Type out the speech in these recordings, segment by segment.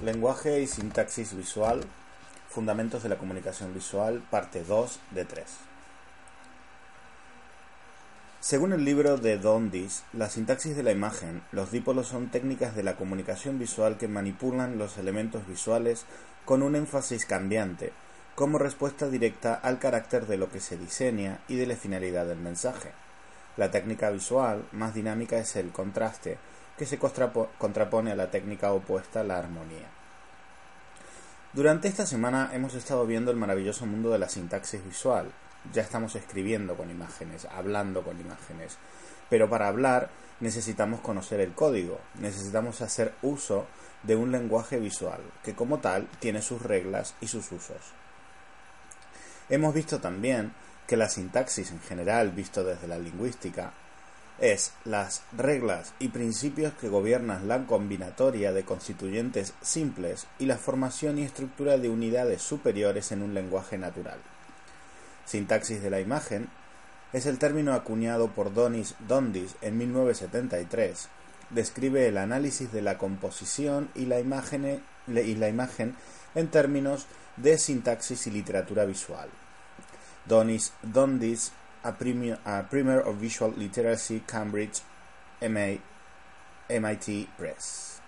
Lenguaje y sintaxis visual, Fundamentos de la comunicación visual, parte 2 de 3. Según el libro de Dondis, la sintaxis de la imagen, los dípolos son técnicas de la comunicación visual que manipulan los elementos visuales con un énfasis cambiante, como respuesta directa al carácter de lo que se diseña y de la finalidad del mensaje. La técnica visual más dinámica es el contraste, que se contrapone a la técnica opuesta, la armonía. Durante esta semana hemos estado viendo el maravilloso mundo de la sintaxis visual. Ya estamos escribiendo con imágenes, hablando con imágenes. Pero para hablar necesitamos conocer el código, necesitamos hacer uso de un lenguaje visual, que como tal tiene sus reglas y sus usos. Hemos visto también que la sintaxis en general, visto desde la lingüística, es las reglas y principios que gobiernan la combinatoria de constituyentes simples y la formación y estructura de unidades superiores en un lenguaje natural. Sintaxis de la imagen es el término acuñado por Donis Dondis en 1973. Describe el análisis de la composición y la imagen, y la imagen en términos de sintaxis y literatura visual. Donis Dondis a Premier, of Visual Literacy, Cambridge, MIT Press.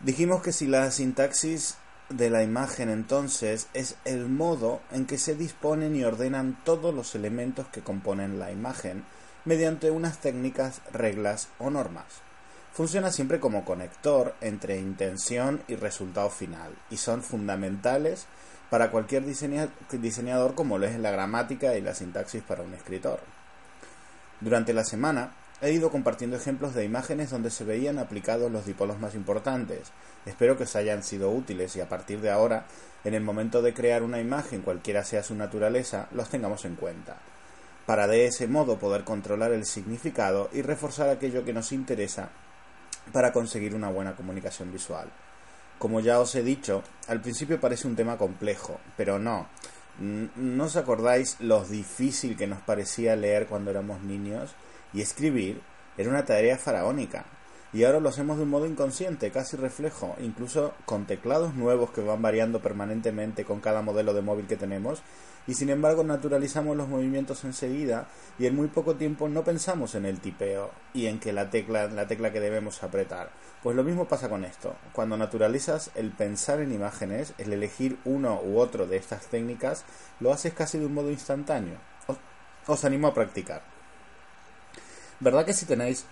Dijimos que si la sintaxis de la imagen entonces es el modo en que se disponen y ordenan todos los elementos que componen la imagen mediante unas técnicas, reglas o normas. Funciona siempre como conector entre intención y resultado final y son fundamentales para cualquier diseñador como lo es la gramática y la sintaxis para un escritor. Durante la semana he ido compartiendo ejemplos de imágenes donde se veían aplicados los dipolos más importantes. Espero que os hayan sido útiles y a partir de ahora, en el momento de crear una imagen, cualquiera sea su naturaleza, los tengamos en cuenta, para de ese modo poder controlar el significado y reforzar aquello que nos interesa para conseguir una buena comunicación visual. Como ya os he dicho, al principio parece un tema complejo, pero no. ¿No os acordáis lo difícil que nos parecía leer cuando éramos niños? Y escribir era una tarea faraónica. Y ahora lo hacemos de un modo inconsciente, casi reflejo, incluso con teclados nuevos que van variando permanentemente con cada modelo de móvil que tenemos, y sin embargo naturalizamos los movimientos enseguida y en muy poco tiempo no pensamos en el tipeo y en que la tecla, la tecla que debemos apretar. Pues lo mismo pasa con esto. Cuando naturalizas el pensar en imágenes, el elegir uno u otro de estas técnicas, lo haces casi de un modo instantáneo. Os, os animo a practicar. ¿Verdad que si tenéis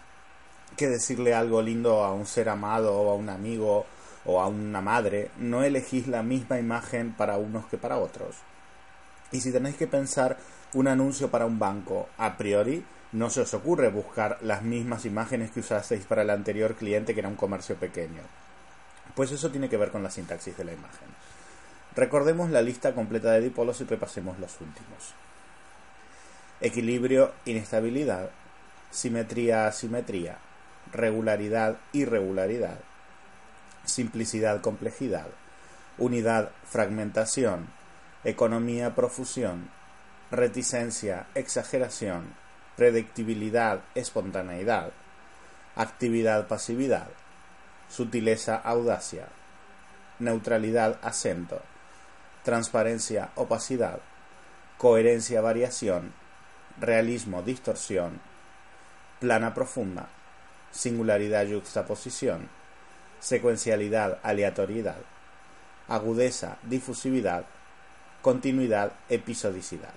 que decirle algo lindo a un ser amado o a un amigo o a una madre, no elegís la misma imagen para unos que para otros? Y si tenéis que pensar un anuncio para un banco, a priori no se os ocurre buscar las mismas imágenes que usasteis para el anterior cliente que era un comercio pequeño. Pues eso tiene que ver con la sintaxis de la imagen. Recordemos la lista completa de dipolos y repasemos los últimos. Equilibrio, inestabilidad, simetría, asimetría, regularidad, irregularidad, simplicidad, complejidad, unidad, fragmentación, economía, profusión, reticencia, exageración, predictibilidad, espontaneidad, actividad, pasividad, sutileza, audacia, neutralidad, acento, transparencia, opacidad, coherencia, variación, realismo, distorsión, plana profunda, singularidad, juxtaposición, secuencialidad, aleatoriedad, agudeza, difusividad, continuidad, episodicidad.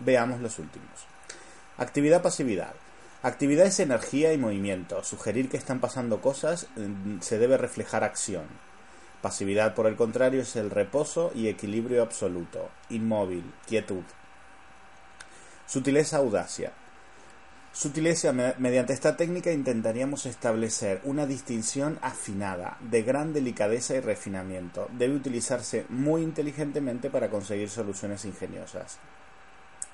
Veamos los últimos. Actividad pasividad. Actividad es energía y movimiento. Sugerir que están pasando cosas mm, se debe reflejar acción. Pasividad, por el contrario, es el reposo y equilibrio absoluto, inmóvil, quietud. Sutileza, audacia. Sutileza, mediante esta técnica intentaríamos establecer una distinción afinada, de gran delicadeza y refinamiento. Debe utilizarse muy inteligentemente para conseguir soluciones ingeniosas.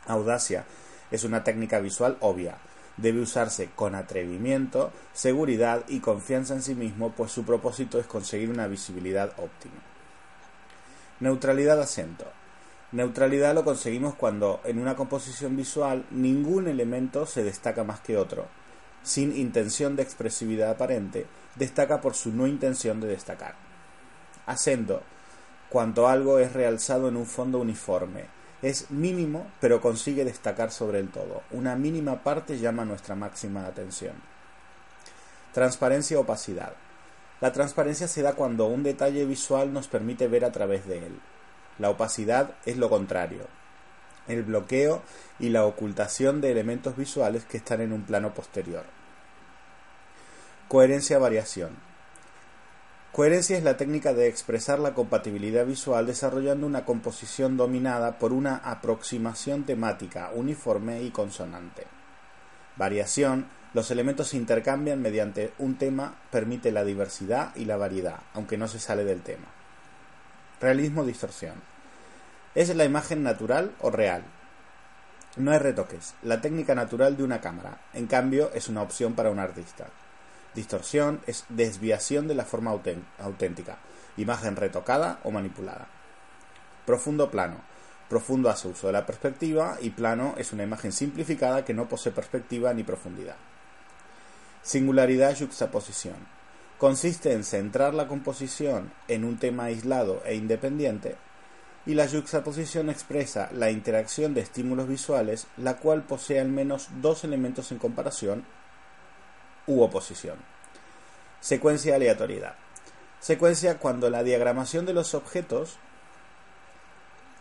Audacia es una técnica visual obvia. Debe usarse con atrevimiento, seguridad y confianza en sí mismo, pues su propósito es conseguir una visibilidad óptima. Neutralidad acento. Neutralidad lo conseguimos cuando en una composición visual ningún elemento se destaca más que otro. Sin intención de expresividad aparente, destaca por su no intención de destacar. Acento. Cuando algo es realzado en un fondo uniforme. Es mínimo, pero consigue destacar sobre el todo. Una mínima parte llama nuestra máxima atención. Transparencia opacidad. La transparencia se da cuando un detalle visual nos permite ver a través de él. La opacidad es lo contrario, el bloqueo y la ocultación de elementos visuales que están en un plano posterior. Coherencia-variación. Coherencia es la técnica de expresar la compatibilidad visual desarrollando una composición dominada por una aproximación temática uniforme y consonante. Variación, los elementos se intercambian mediante un tema, permite la diversidad y la variedad, aunque no se sale del tema. Realismo-distorsión. Es la imagen natural o real. No hay retoques, la técnica natural de una cámara, en cambio, es una opción para un artista. Distorsión es desviación de la forma auténtica, imagen retocada o manipulada. Profundo plano. Profundo hace uso de la perspectiva y plano es una imagen simplificada que no posee perspectiva ni profundidad. Singularidad juxtaposición. Consiste en centrar la composición en un tema aislado e independiente y la juxtaposición expresa la interacción de estímulos visuales, la cual posee al menos dos elementos en comparación u oposición. Secuencia aleatoriedad. Secuencia cuando la diagramación de los objetos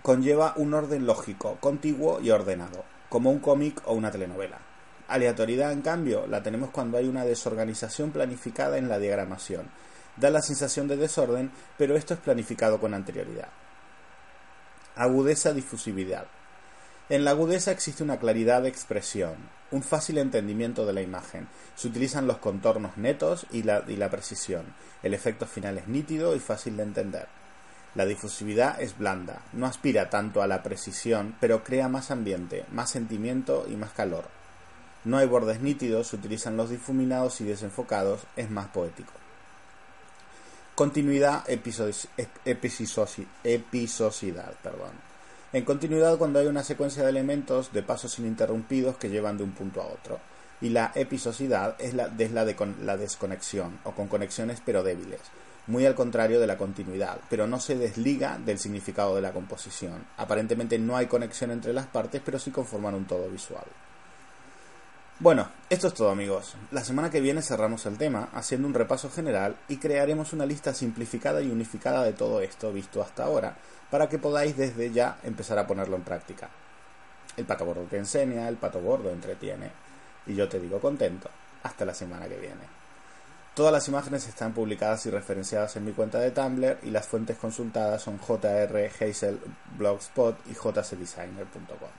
conlleva un orden lógico, contiguo y ordenado, como un cómic o una telenovela. Aleatoriedad, en cambio, la tenemos cuando hay una desorganización planificada en la diagramación. Da la sensación de desorden, pero esto es planificado con anterioridad. Agudeza, difusividad. En la agudeza existe una claridad de expresión, un fácil entendimiento de la imagen. Se utilizan los contornos netos y la, y la precisión. El efecto final es nítido y fácil de entender. La difusividad es blanda, no aspira tanto a la precisión, pero crea más ambiente, más sentimiento y más calor. No hay bordes nítidos, se utilizan los difuminados y desenfocados, es más poético. Continuidad, episosidad, perdón. En continuidad cuando hay una secuencia de elementos de pasos ininterrumpidos que llevan de un punto a otro. Y la episosidad es la, es la de la desconexión, o con conexiones pero débiles, muy al contrario de la continuidad, pero no se desliga del significado de la composición. Aparentemente no hay conexión entre las partes, pero sí conforman un todo visual. Bueno, esto es todo amigos. La semana que viene cerramos el tema haciendo un repaso general y crearemos una lista simplificada y unificada de todo esto visto hasta ahora para que podáis desde ya empezar a ponerlo en práctica. El pato gordo te enseña, el pato gordo entretiene y yo te digo contento. Hasta la semana que viene. Todas las imágenes están publicadas y referenciadas en mi cuenta de Tumblr y las fuentes consultadas son JR, y jcdesigner.com.